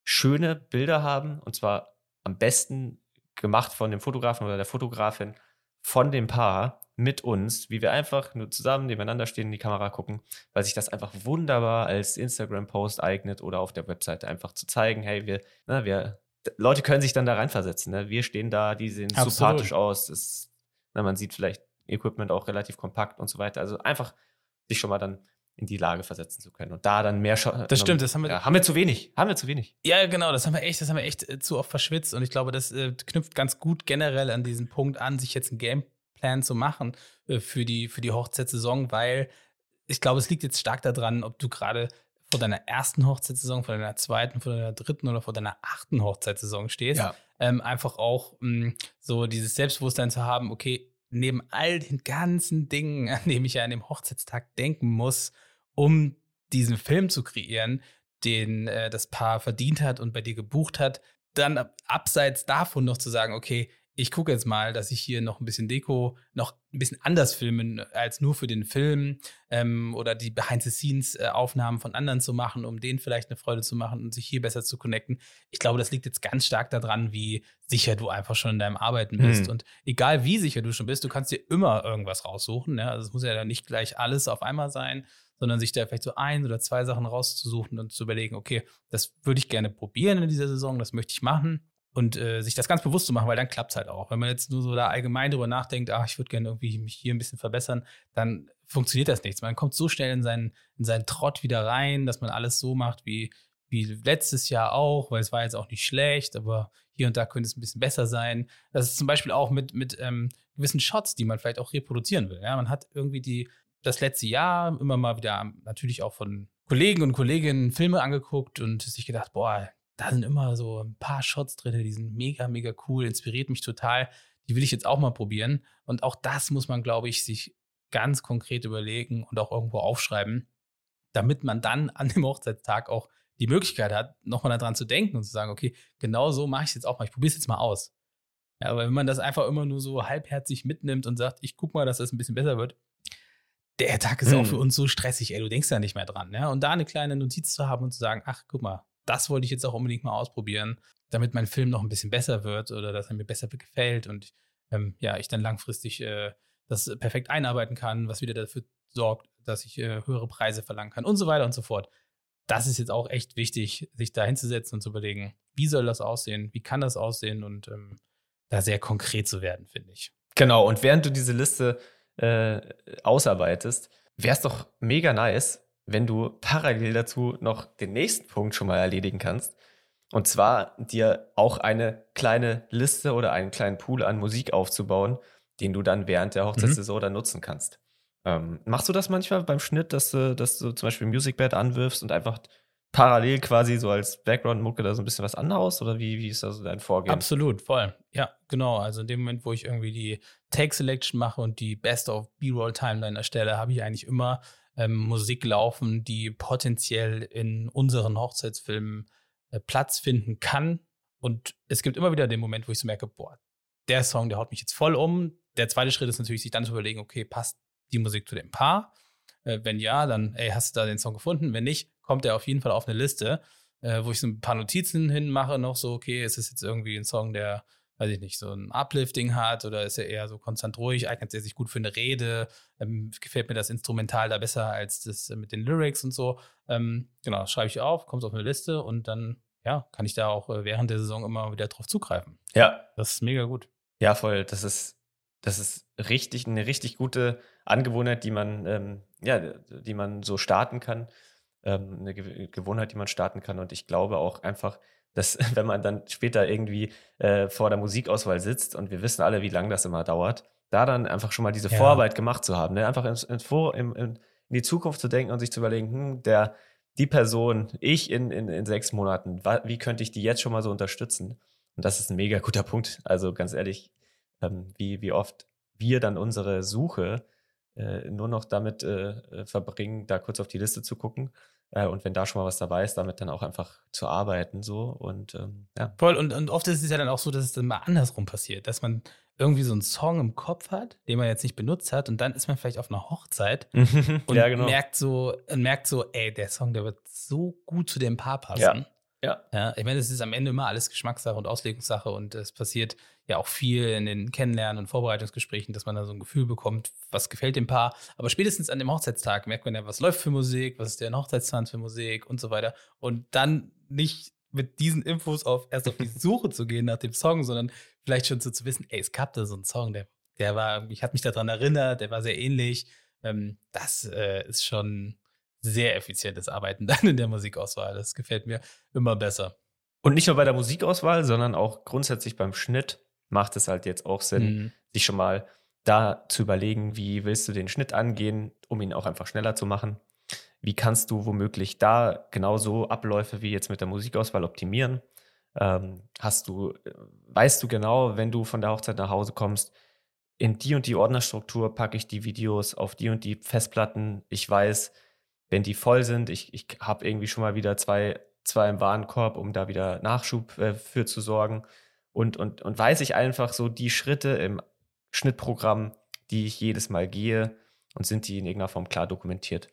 Schöne Bilder haben und zwar am besten gemacht von dem Fotografen oder der Fotografin von dem Paar mit uns, wie wir einfach nur zusammen nebeneinander stehen, in die Kamera gucken, weil sich das einfach wunderbar als Instagram-Post eignet oder auf der Webseite einfach zu zeigen, hey, wir, na, wir, Leute können sich dann da reinversetzen. Ne? Wir stehen da, die sehen Absolut. sympathisch aus. Das, na, man sieht vielleicht Equipment auch relativ kompakt und so weiter. Also einfach sich schon mal dann in die Lage versetzen zu können und da dann mehr Sch Das stimmt, das haben wir ja, haben wir zu wenig, haben wir zu wenig. Ja, genau, das haben wir echt, das haben wir echt äh, zu oft verschwitzt und ich glaube, das äh, knüpft ganz gut generell an diesen Punkt an, sich jetzt ein Game Plan zu machen äh, für, die, für die Hochzeitssaison, weil ich glaube, es liegt jetzt stark daran, ob du gerade vor deiner ersten Hochzeitssaison, vor deiner zweiten, vor deiner dritten oder vor deiner achten Hochzeitssaison stehst. Ja. Ähm, einfach auch mh, mm, so dieses Selbstbewusstsein zu haben, okay, neben all den ganzen Dingen, an dem ich ja an dem Hochzeitstag denken muss, um diesen Film zu kreieren, den äh, das Paar verdient hat und bei dir gebucht hat, dann abseits davon noch zu sagen, okay, ich gucke jetzt mal, dass ich hier noch ein bisschen Deko, noch ein bisschen anders filmen als nur für den Film ähm, oder die Behind-the-Scenes-Aufnahmen von anderen zu machen, um denen vielleicht eine Freude zu machen und sich hier besser zu connecten. Ich glaube, das liegt jetzt ganz stark daran, wie sicher du einfach schon in deinem Arbeiten bist. Mhm. Und egal wie sicher du schon bist, du kannst dir immer irgendwas raussuchen. Ja? Also es muss ja dann nicht gleich alles auf einmal sein, sondern sich da vielleicht so ein oder zwei Sachen rauszusuchen und zu überlegen, okay, das würde ich gerne probieren in dieser Saison, das möchte ich machen und äh, sich das ganz bewusst zu machen, weil dann klappt es halt auch. Wenn man jetzt nur so da allgemein drüber nachdenkt, ach, ich würde gerne irgendwie mich hier ein bisschen verbessern, dann funktioniert das nichts. Man kommt so schnell in seinen, in seinen Trott wieder rein, dass man alles so macht wie, wie letztes Jahr auch, weil es war jetzt auch nicht schlecht, aber hier und da könnte es ein bisschen besser sein. Das ist zum Beispiel auch mit, mit ähm, gewissen Shots, die man vielleicht auch reproduzieren will. Ja? Man hat irgendwie die, das letzte Jahr immer mal wieder natürlich auch von Kollegen und Kolleginnen Filme angeguckt und sich gedacht, boah, da sind immer so ein paar Shots drin, die sind mega, mega cool, inspiriert mich total. Die will ich jetzt auch mal probieren. Und auch das muss man, glaube ich, sich ganz konkret überlegen und auch irgendwo aufschreiben, damit man dann an dem Hochzeitstag auch die Möglichkeit hat, nochmal daran zu denken und zu sagen, okay, genau so mache ich es jetzt auch mal, ich probiere es jetzt mal aus. Ja, aber wenn man das einfach immer nur so halbherzig mitnimmt und sagt, ich guck mal, dass das ein bisschen besser wird, der Tag ist hm. auch für uns so stressig, ey, du denkst da nicht mehr dran. Ja? Und da eine kleine Notiz zu haben und zu sagen, ach, guck mal, das wollte ich jetzt auch unbedingt mal ausprobieren, damit mein Film noch ein bisschen besser wird oder dass er mir besser gefällt und ähm, ja, ich dann langfristig äh, das perfekt einarbeiten kann, was wieder dafür sorgt, dass ich äh, höhere Preise verlangen kann und so weiter und so fort. Das ist jetzt auch echt wichtig, sich da hinzusetzen und zu überlegen, wie soll das aussehen, wie kann das aussehen und ähm, da sehr konkret zu werden, finde ich. Genau, und während du diese Liste äh, ausarbeitest, wäre es doch mega nice, wenn du parallel dazu noch den nächsten Punkt schon mal erledigen kannst. Und zwar dir auch eine kleine Liste oder einen kleinen Pool an Musik aufzubauen, den du dann während der Hochzeitssaison mhm. dann nutzen kannst. Ähm, machst du das manchmal beim Schnitt, dass du, dass du zum Beispiel Musicbed anwirfst und einfach parallel quasi so als Background-Mucke da so ein bisschen was anhaust? Oder wie, wie ist da so dein Vorgehen? Absolut, voll. Ja, genau. Also in dem Moment, wo ich irgendwie die Take-Selection mache und die Best of B-Roll-Timeline erstelle, habe ich eigentlich immer ähm, Musik laufen, die potenziell in unseren Hochzeitsfilmen äh, Platz finden kann. Und es gibt immer wieder den Moment, wo ich so merke, boah, der Song, der haut mich jetzt voll um. Der zweite Schritt ist natürlich, sich dann zu überlegen, okay, passt die Musik zu dem Paar? Äh, wenn ja, dann, ey, hast du da den Song gefunden? Wenn nicht, kommt er auf jeden Fall auf eine Liste, äh, wo ich so ein paar Notizen hinmache, noch so, okay, ist es jetzt irgendwie ein Song, der, weiß ich nicht, so ein Uplifting hat oder ist er eher so konstant ruhig, eignet er sich gut für eine Rede, ähm, gefällt mir das Instrumental da besser als das mit den Lyrics und so. Ähm, genau, schreibe ich auf, kommt auf eine Liste und dann, ja, kann ich da auch äh, während der Saison immer wieder drauf zugreifen. Ja. Das ist mega gut. Ja, voll. Das ist, das ist richtig, eine richtig gute Angewohnheit, die man, ähm, ja, die man so starten kann. Ähm, eine Ge Gewohnheit, die man starten kann. Und ich glaube auch einfach, dass wenn man dann später irgendwie äh, vor der Musikauswahl sitzt und wir wissen alle, wie lange das immer dauert, da dann einfach schon mal diese ja. Vorarbeit gemacht zu haben, ne? einfach ins, im, in, in, die Zukunft zu denken und sich zu überlegen, hm, der, die Person, ich in, in, in sechs Monaten, wie könnte ich die jetzt schon mal so unterstützen? Und das ist ein mega guter Punkt. Also ganz ehrlich, ähm, wie, wie oft wir dann unsere Suche äh, nur noch damit äh, äh, verbringen, da kurz auf die Liste zu gucken. Äh, und wenn da schon mal was dabei ist, damit dann auch einfach zu arbeiten. So und ähm, ja. Voll, und, und oft ist es ja dann auch so, dass es dann mal andersrum passiert, dass man irgendwie so einen Song im Kopf hat, den man jetzt nicht benutzt hat, und dann ist man vielleicht auf einer Hochzeit und ja, genau. merkt so, merkt so, ey, der Song, der wird so gut zu dem Paar passen. Ja. Ja. ja. Ich meine, es ist am Ende immer alles Geschmackssache und Auslegungssache und es passiert ja auch viel in den Kennenlernen und Vorbereitungsgesprächen, dass man da so ein Gefühl bekommt, was gefällt dem Paar. Aber spätestens an dem Hochzeitstag merkt man ja, was läuft für Musik, was ist der Hochzeitstanz für Musik und so weiter. Und dann nicht mit diesen Infos auf erst auf die Suche zu gehen nach dem Song, sondern vielleicht schon so zu wissen, ey, es gab da so einen Song, der, der war, ich hat mich daran erinnert, der war sehr ähnlich. Ähm, das äh, ist schon sehr effizientes Arbeiten dann in der Musikauswahl. Das gefällt mir immer besser. Und nicht nur bei der Musikauswahl, sondern auch grundsätzlich beim Schnitt macht es halt jetzt auch Sinn, mhm. sich schon mal da zu überlegen, wie willst du den Schnitt angehen, um ihn auch einfach schneller zu machen. Wie kannst du womöglich da genauso Abläufe wie jetzt mit der Musikauswahl optimieren? Ähm, hast du, weißt du genau, wenn du von der Hochzeit nach Hause kommst, in die und die Ordnerstruktur packe ich die Videos auf die und die Festplatten. Ich weiß, wenn die voll sind, ich, ich habe irgendwie schon mal wieder zwei, zwei im Warenkorb, um da wieder Nachschub äh, für zu sorgen. Und, und, und weiß ich einfach so die Schritte im Schnittprogramm, die ich jedes Mal gehe und sind die in irgendeiner Form klar dokumentiert.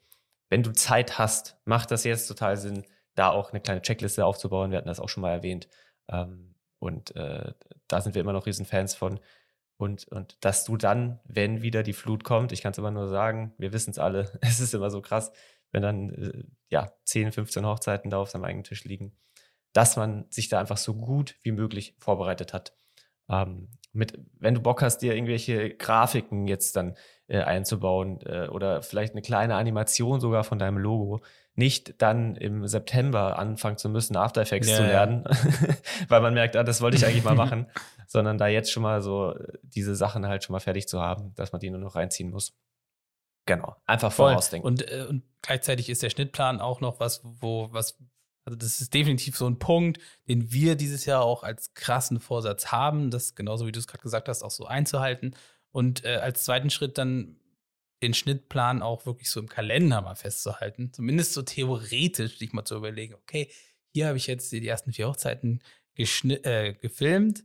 Wenn du Zeit hast, macht das jetzt total Sinn, da auch eine kleine Checkliste aufzubauen. Wir hatten das auch schon mal erwähnt. Ähm, und äh, da sind wir immer noch Riesenfans von. Und, und dass du dann, wenn wieder die Flut kommt, ich kann es immer nur sagen, wir wissen es alle, es ist immer so krass, wenn dann äh, ja 10, 15 Hochzeiten da auf seinem eigenen Tisch liegen, dass man sich da einfach so gut wie möglich vorbereitet hat. Ähm, mit, wenn du Bock hast, dir irgendwelche Grafiken jetzt dann äh, einzubauen äh, oder vielleicht eine kleine Animation sogar von deinem Logo, nicht dann im September anfangen zu müssen, After Effects yeah. zu lernen, weil man merkt, ah, das wollte ich eigentlich mal machen, sondern da jetzt schon mal so äh, diese Sachen halt schon mal fertig zu haben, dass man die nur noch reinziehen muss. Genau, einfach Voll. vorausdenken. Und, äh, und gleichzeitig ist der Schnittplan auch noch was, wo, was, also das ist definitiv so ein Punkt, den wir dieses Jahr auch als krassen Vorsatz haben, das genauso wie du es gerade gesagt hast, auch so einzuhalten. Und äh, als zweiten Schritt dann den Schnittplan auch wirklich so im Kalender mal festzuhalten. Zumindest so theoretisch sich mal zu überlegen, okay, hier habe ich jetzt die ersten vier Hochzeiten äh, gefilmt.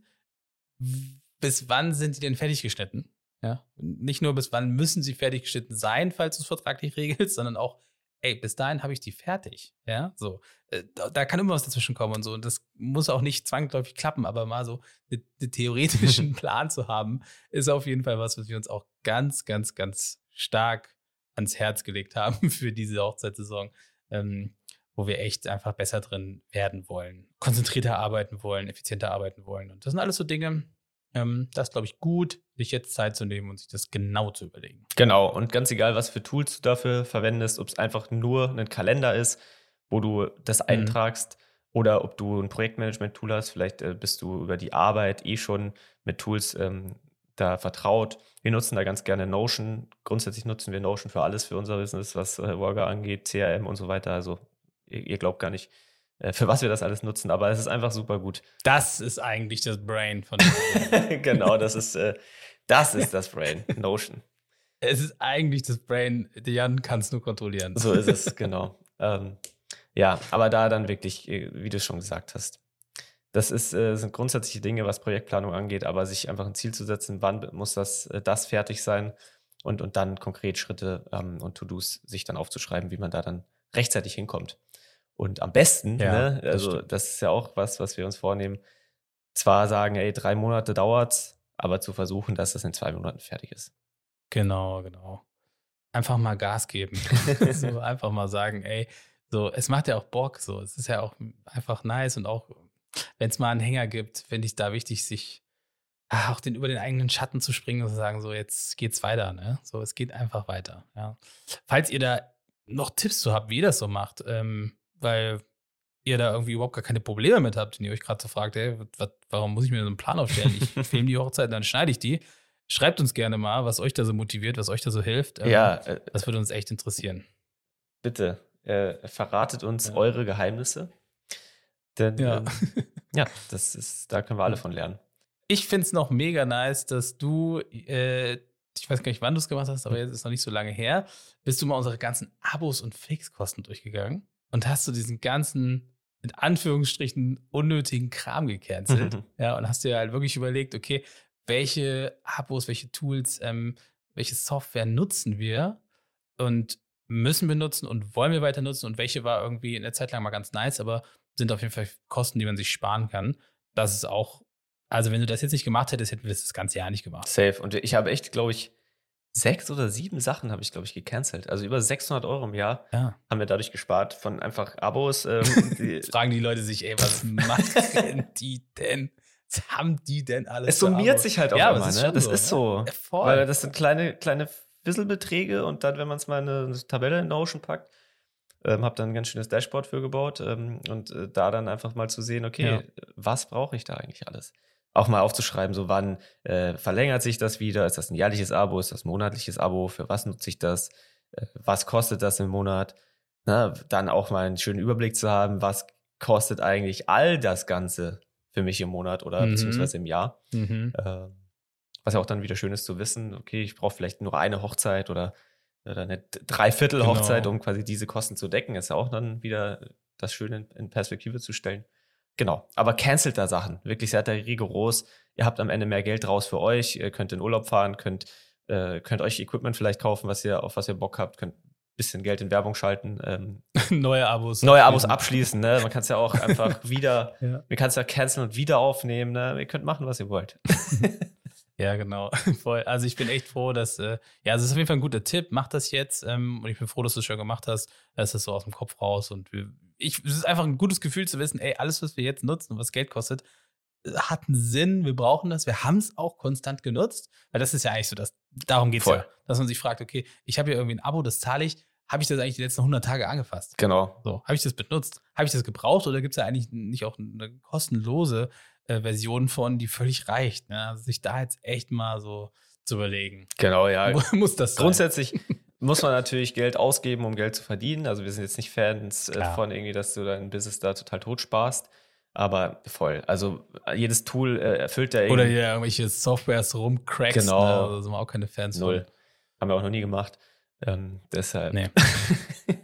Bis wann sind die denn fertig geschnitten? Ja, nicht nur bis wann müssen sie fertig geschnitten sein, falls du es vertraglich regelst, sondern auch, ey, bis dahin habe ich die fertig. Ja, so. Äh, da, da, kann immer was dazwischen kommen und so. Und das muss auch nicht zwangsläufig klappen, aber mal so einen ne theoretischen Plan zu haben, ist auf jeden Fall was, was wir uns auch ganz, ganz, ganz stark ans Herz gelegt haben für diese Hochzeitssaison, ähm, wo wir echt einfach besser drin werden wollen, konzentrierter arbeiten wollen, effizienter arbeiten wollen. Und das sind alles so Dinge, Ähm, das ist, glaube ich, gut, sich jetzt Zeit zu nehmen und sich das genau zu überlegen. Genau, und ganz egal, was für Tools du dafür verwendest, ob es einfach nur ein Kalender ist, wo du das Mhm. eintragst, oder ob du ein Projektmanagement-Tool hast, vielleicht äh, bist du über die Arbeit eh schon mit Tools ähm, da vertraut. Wir nutzen da ganz gerne Notion. Grundsätzlich nutzen wir Notion für alles, für unser Business, was äh, Worker angeht, CRM und so weiter. Also ihr, ihr glaubt gar nicht, für was wir das alles nutzen, aber es ist einfach super gut. Das ist eigentlich das Brain von genau, das ist, äh, das ist das Brain, Notion. Es ist eigentlich das Brain, Jan kann es nur kontrollieren. So ist es, genau. ähm, ja, aber da dann wirklich, äh, wie du schon gesagt hast, das ist, äh, sind grundsätzliche Dinge, was Projektplanung angeht, aber sich einfach ein Ziel zu setzen, wann muss das, äh, das fertig sein und, und dann konkret Schritte ähm, und To-Dos sich dann aufzuschreiben, wie man da dann rechtzeitig hinkommt. Und am besten, Ja, ne, das also stimmt. das ist ja auch was, was wir uns vornehmen, zwar sagen, ey, drei Monate dauert's, aber zu versuchen, dass das in zwei Monaten fertig ist. Genau, genau. Einfach mal Gas geben. so einfach mal sagen, ey, so, es macht ja auch Bock, so. Es ist ja auch einfach nice und auch, wenn es mal einen Hänger gibt, finde ich da wichtig, sich ah, auch den, über den eigenen Schatten zu springen und zu sagen, so, jetzt geht's weiter, ne? So, es geht einfach weiter, ja. Falls ihr da noch Tipps zu habt, wie ihr das so macht, ähm, weil ihr da irgendwie überhaupt gar keine Probleme mit habt und ihr euch gerade so fragt, ey, wat, warum muss ich mir so einen Plan aufstellen? Ich filme die Hochzeit, dann schneide ich die. Schreibt uns gerne mal, was euch da so motiviert, was euch da so hilft. Ähm, ja, äh, Das würde uns echt interessieren. bitte, äh, verratet uns Ja. eure Geheimnisse. Denn Ja. ähm, ja, das ist, da können wir alle von lernen. Ich finde es noch mega nice, dass du, äh, ich weiß gar nicht, wann du es gemacht hast, aber jetzt ist noch nicht so lange her, bist du mal unsere ganzen Abos und Fixkosten durchgegangen und hast du diesen ganzen, in Anführungsstrichen, unnötigen Kram gecancelt. ja, und hast dir halt wirklich überlegt, okay, welche Abos, welche Tools, ähm, welche Software nutzen wir und müssen wir nutzen und wollen wir weiter nutzen und welche war irgendwie in der Zeit lang mal ganz nice, aber sind auf jeden Fall Kosten, die man sich sparen kann. Das ist auch, also wenn du das jetzt nicht gemacht hättest, hätten wir das das ganze Jahr nicht gemacht. Safe. Und ich habe echt, glaube ich, sechs oder sieben Sachen habe ich, glaube ich, gecancelt. Also über 600 Euro im Jahr Ja. haben wir dadurch gespart von einfach Abos. Ähm, die, Fragen die Leute sich, ey, was machen die denn? Was haben die denn alles? es summiert sich halt auch Ja, immer, es ist ne? Das so, ist ne? so. Ja, voll. Weil das sind kleine, kleine Fisselbeträge und dann, wenn man es mal in eine Tabelle in Notion packt, ähm, habe dann ein ganz schönes Dashboard für gebaut ähm, und äh, da dann einfach mal zu sehen, okay, was brauche ich da eigentlich alles? Auch mal aufzuschreiben, so wann äh, verlängert sich das wieder? Ist das ein jährliches Abo? Ist das ein monatliches Abo? Für was nutze ich das? Äh, was kostet das im Monat? Na, dann auch mal einen schönen Überblick zu haben, was kostet eigentlich all das Ganze für mich im Monat oder Mhm. beziehungsweise im Jahr? Mhm. Ähm, was ja auch dann wieder schön ist zu wissen, okay, ich brauche vielleicht nur eine Hochzeit oder, oder eine Dreiviertel-Hochzeit, Genau. um quasi diese Kosten zu decken. Ist ja auch dann wieder das Schöne in Perspektive zu stellen. Genau, aber cancelt da Sachen. Wirklich seid da rigoros. Ihr habt am Ende mehr Geld raus für euch. Ihr könnt in Urlaub fahren, könnt, äh, könnt euch Equipment vielleicht kaufen, was ihr, auf was ihr Bock habt, könnt ein bisschen Geld in Werbung schalten. Ähm, Neue Abos. neue Abos abschließen. Ne? Man kann es ja auch einfach wieder, Ja. man kann es ja canceln und wieder aufnehmen. Ne? Ihr könnt machen, was ihr wollt. Ja, genau. Voll. Also ich bin echt froh, dass, äh, ja, es ist auf jeden Fall ein guter Tipp. Mach das jetzt. Ähm, und ich bin froh, dass du es schon gemacht hast. Da ist so aus dem Kopf raus. Und wir, ich, es ist einfach ein gutes Gefühl zu wissen, ey, alles, was wir jetzt nutzen und was Geld kostet, äh, hat einen Sinn. Wir brauchen das. Wir haben es auch konstant genutzt. Weil das ist ja eigentlich so, dass, darum geht es ja. Dass man sich fragt, okay, ich habe hier irgendwie ein Abo, das zahle ich. Habe ich das eigentlich die letzten 100 Tage angefasst? Genau. So, habe ich das benutzt? Habe ich das gebraucht oder gibt es da eigentlich nicht auch eine kostenlose äh, Version von, die völlig reicht? Ne? Also sich da jetzt echt mal so zu überlegen. Genau, ja. Mu- Muss das sein? Grundsätzlich muss man natürlich Geld ausgeben, um Geld zu verdienen. Also wir sind jetzt nicht Fans äh, Klar. von irgendwie, dass du dein Business da total tot sparst. Aber voll. Also äh, jedes Tool äh, erfüllt ja Oder irgendwie hier irgendwelche Softwares rumcrackst. Genau. Ne? Also sind wir auch keine Fans null. von. Haben wir auch noch nie gemacht. Ähm, deshalb. Nee.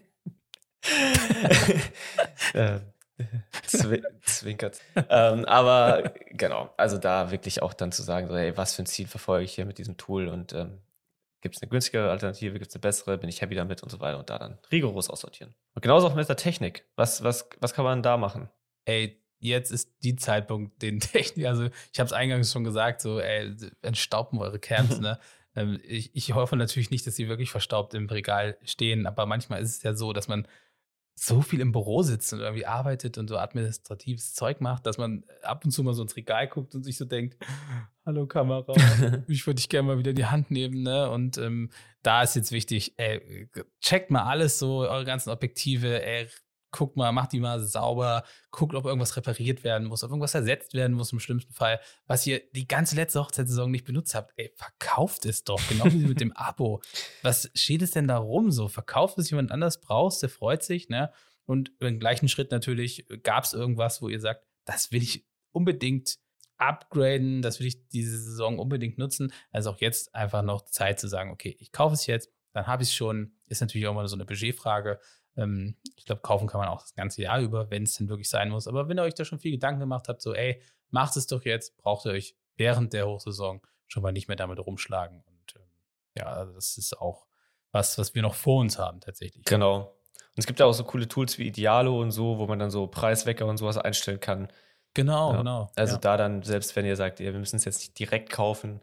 äh, zwi zwinkert. ähm, aber genau, also da wirklich auch dann zu sagen, so, hey, was für ein Ziel verfolge ich hier mit diesem Tool und ähm, gibt es eine günstigere Alternative, gibt es eine bessere, bin ich happy damit und so weiter und da dann rigoros aussortieren. Und genauso auch mit der Technik. Was, was, was kann man da machen? Ey, jetzt ist die Zeitpunkt, den Technik, also ich habe es eingangs schon gesagt, so, ey, entstauben eure Camps, ne? Ähm, ich, ich hoffe natürlich nicht, dass sie wirklich verstaubt im Regal stehen, aber manchmal ist es ja so, dass man so viel im Büro sitzt und irgendwie arbeitet und so administratives Zeug macht, dass man ab und zu mal so ins Regal guckt und sich so denkt, hallo Kamera, ich würde dich gerne mal wieder in die Hand nehmen, ne? Und ähm, da ist jetzt wichtig, ey, checkt mal alles so, eure ganzen Objektive, ey, guckt mal, macht die mal sauber, guckt, ob irgendwas repariert werden muss, ob irgendwas ersetzt werden muss im schlimmsten Fall. Was ihr die ganze letzte Hochzeitssaison nicht benutzt habt, ey, verkauft es doch, genau wie mit dem Abo. Was steht es denn da rum so? Verkauft es jemand anders, brauchst, der freut sich, ne? Und im gleichen Schritt natürlich gab es irgendwas, wo ihr sagt, das will ich unbedingt upgraden, das will ich diese Saison unbedingt nutzen. Also auch jetzt einfach noch Zeit zu sagen, okay, ich kaufe es jetzt, dann habe ich es schon. Ist natürlich auch mal so eine Budgetfrage. Ähm, ich glaube, kaufen kann man auch das ganze Jahr über, wenn es denn wirklich sein muss. Aber wenn ihr euch da schon viel Gedanken gemacht habt, so, ey, macht es doch jetzt, braucht ihr euch während der Hochsaison schon mal nicht mehr damit rumschlagen. Und ähm, ja, also das ist auch was, was wir noch vor uns haben tatsächlich. Genau. Und es gibt ja auch so coole Tools wie Idealo und so, wo man dann so Preiswecker und sowas einstellen kann. Genau, ja. genau. Also ja. da dann, selbst wenn ihr sagt, ja, wir müssen es jetzt nicht direkt kaufen,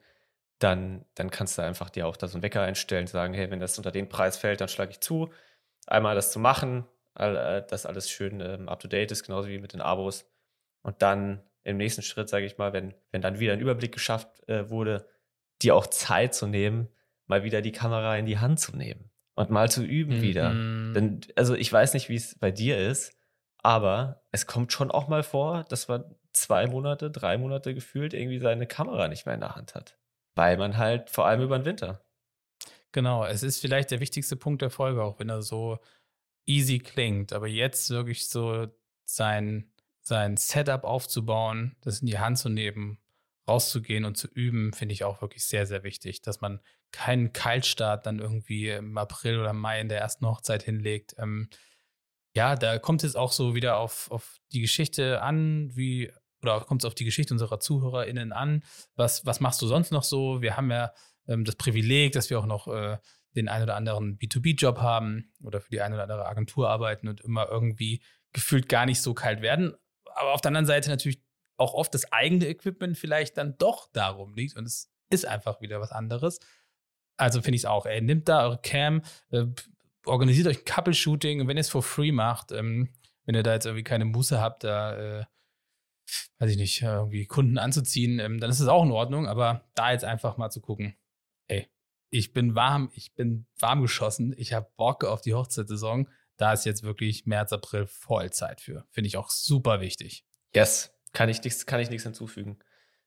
dann, dann kannst du einfach dir auch da so einen Wecker einstellen, sagen, hey, wenn das unter den Preis fällt, dann schlage ich zu einmal das zu machen, äh, dass alles schön ähm, up-to-date ist, genauso wie mit den Abos. Und dann im nächsten Schritt, sage ich mal, wenn, wenn dann wieder ein Überblick geschafft äh, wurde, dir auch Zeit zu nehmen, mal wieder die Kamera in die Hand zu nehmen und mal zu üben mhm. wieder. Denn, also ich weiß nicht, wie es bei dir ist, aber es kommt schon auch mal vor, dass man zwei Monate, drei Monate gefühlt irgendwie seine Kamera nicht mehr in der Hand hat. Weil man halt vor allem über den Winter Genau, es ist vielleicht der wichtigste Punkt der Folge, auch wenn er so easy klingt. Aber jetzt wirklich so sein, sein Setup aufzubauen, das in die Hand zu nehmen, rauszugehen und zu üben, finde ich auch wirklich sehr, sehr wichtig, dass man keinen Kaltstart dann irgendwie im April oder Mai in der ersten Hochzeit hinlegt. Ähm, ja, da kommt es auch so wieder auf, auf die Geschichte an, wie, oder kommt es auf die Geschichte unserer ZuhörerInnen an. Was, was machst du sonst noch so? Wir haben ja ähm, das Privileg, dass wir auch noch äh, den einen oder anderen B2B-Job haben oder für die eine oder andere Agentur arbeiten und immer irgendwie gefühlt gar nicht so kalt werden. Aber auf der anderen Seite natürlich auch oft das eigene Equipment vielleicht dann doch darum liegt und es ist einfach wieder was anderes. Also finde ich es auch, ey, nimmt da eure Cam, äh, organisiert euch ein Couple-Shooting und wenn ihr es for free macht, ähm, wenn ihr da jetzt irgendwie keine Muße habt, da äh, weiß ich nicht, irgendwie Kunden anzuziehen, ähm, dann ist es auch in Ordnung, aber da jetzt einfach mal zu gucken, ich bin warm, ich bin warm geschossen, ich habe Bock auf die Hochzeitssaison. Da ist jetzt wirklich März, April Vollzeit für. Finde ich auch super wichtig. Yes, kann ich nichts, kann ich nichts hinzufügen.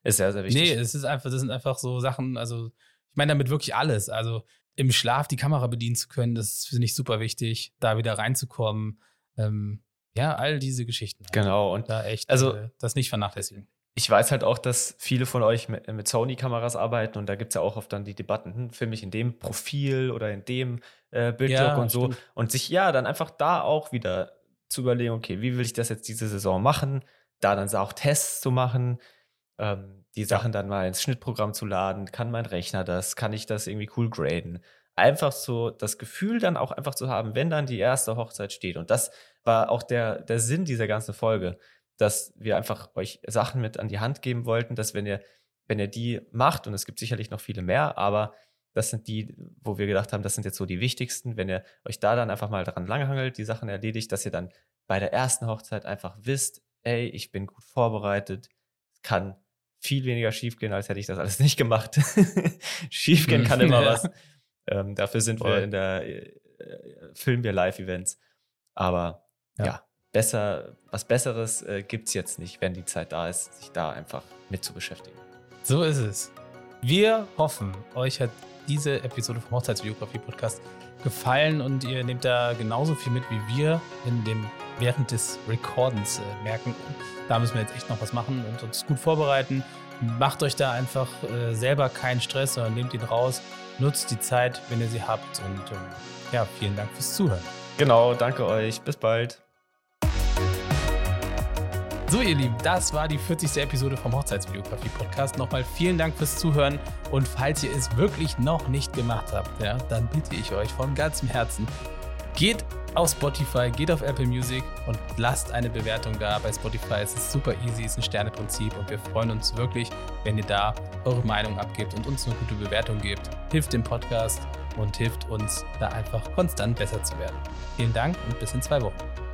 Ist sehr, sehr wichtig. Nee, es ist einfach, das sind einfach so Sachen, also ich meine damit wirklich alles. Also im Schlaf die Kamera bedienen zu können, das finde ich super wichtig, da wieder reinzukommen. Ähm, ja, all diese Geschichten. Halt. Genau, und da echt also, äh, das nicht vernachlässigen ich weiß halt auch, dass viele von euch mit, Sony-Kameras arbeiten und da gibt es ja auch oft dann die Debatten, hm, filme ich in dem Profil oder in dem äh, Bildschirm ja, und so. Stimmt. Und sich ja dann einfach da auch wieder zu überlegen, okay, wie will ich das jetzt diese Saison machen? Da dann auch Tests zu machen, ähm, die Sachen ja. dann mal ins Schnittprogramm zu laden. Kann mein Rechner das? Kann ich das irgendwie cool graden? Einfach so das Gefühl dann auch einfach zu haben, wenn dann die erste Hochzeit steht. Und das war auch der, der Sinn dieser ganzen Folge dass wir einfach euch Sachen mit an die Hand geben wollten, dass wenn ihr, wenn ihr die macht, und es gibt sicherlich noch viele mehr, aber das sind die, wo wir gedacht haben, das sind jetzt so die wichtigsten. Wenn ihr euch da dann einfach mal dran langhangelt, die Sachen erledigt, dass ihr dann bei der ersten Hochzeit einfach wisst, ey, ich bin gut vorbereitet, kann viel weniger schiefgehen, als hätte ich das alles nicht gemacht. schiefgehen kann immer was. Ähm, dafür sind Voll. wir in der, äh, filmen wir Live-Events. Aber ja. ja besser, was Besseres äh, gibt es jetzt nicht, wenn die Zeit da ist, sich da einfach mit zu beschäftigen. So ist es. Wir hoffen, euch hat diese Episode vom Hochzeitsbiografie-Podcast gefallen und ihr nehmt da genauso viel mit wie wir in dem während des Recordens äh, merken. Da müssen wir jetzt echt noch was machen und uns gut vorbereiten. Macht euch da einfach äh, selber keinen Stress, sondern nehmt ihn raus, nutzt die Zeit, wenn ihr sie habt und ähm, ja, vielen Dank fürs Zuhören. Genau, danke euch. Bis bald. So, ihr Lieben, das war die 40. Episode vom Hochzeitsbiografie-Podcast. Nochmal vielen Dank fürs Zuhören. Und falls ihr es wirklich noch nicht gemacht habt, ja, dann bitte ich euch von ganzem Herzen, geht auf Spotify, geht auf Apple Music und lasst eine Bewertung da. Bei Spotify ist es super easy, ist ein Sterneprinzip und wir freuen uns wirklich, wenn ihr da eure Meinung abgebt und uns eine gute Bewertung gebt. Hilft dem Podcast und hilft uns, da einfach konstant besser zu werden. Vielen Dank und bis in zwei Wochen.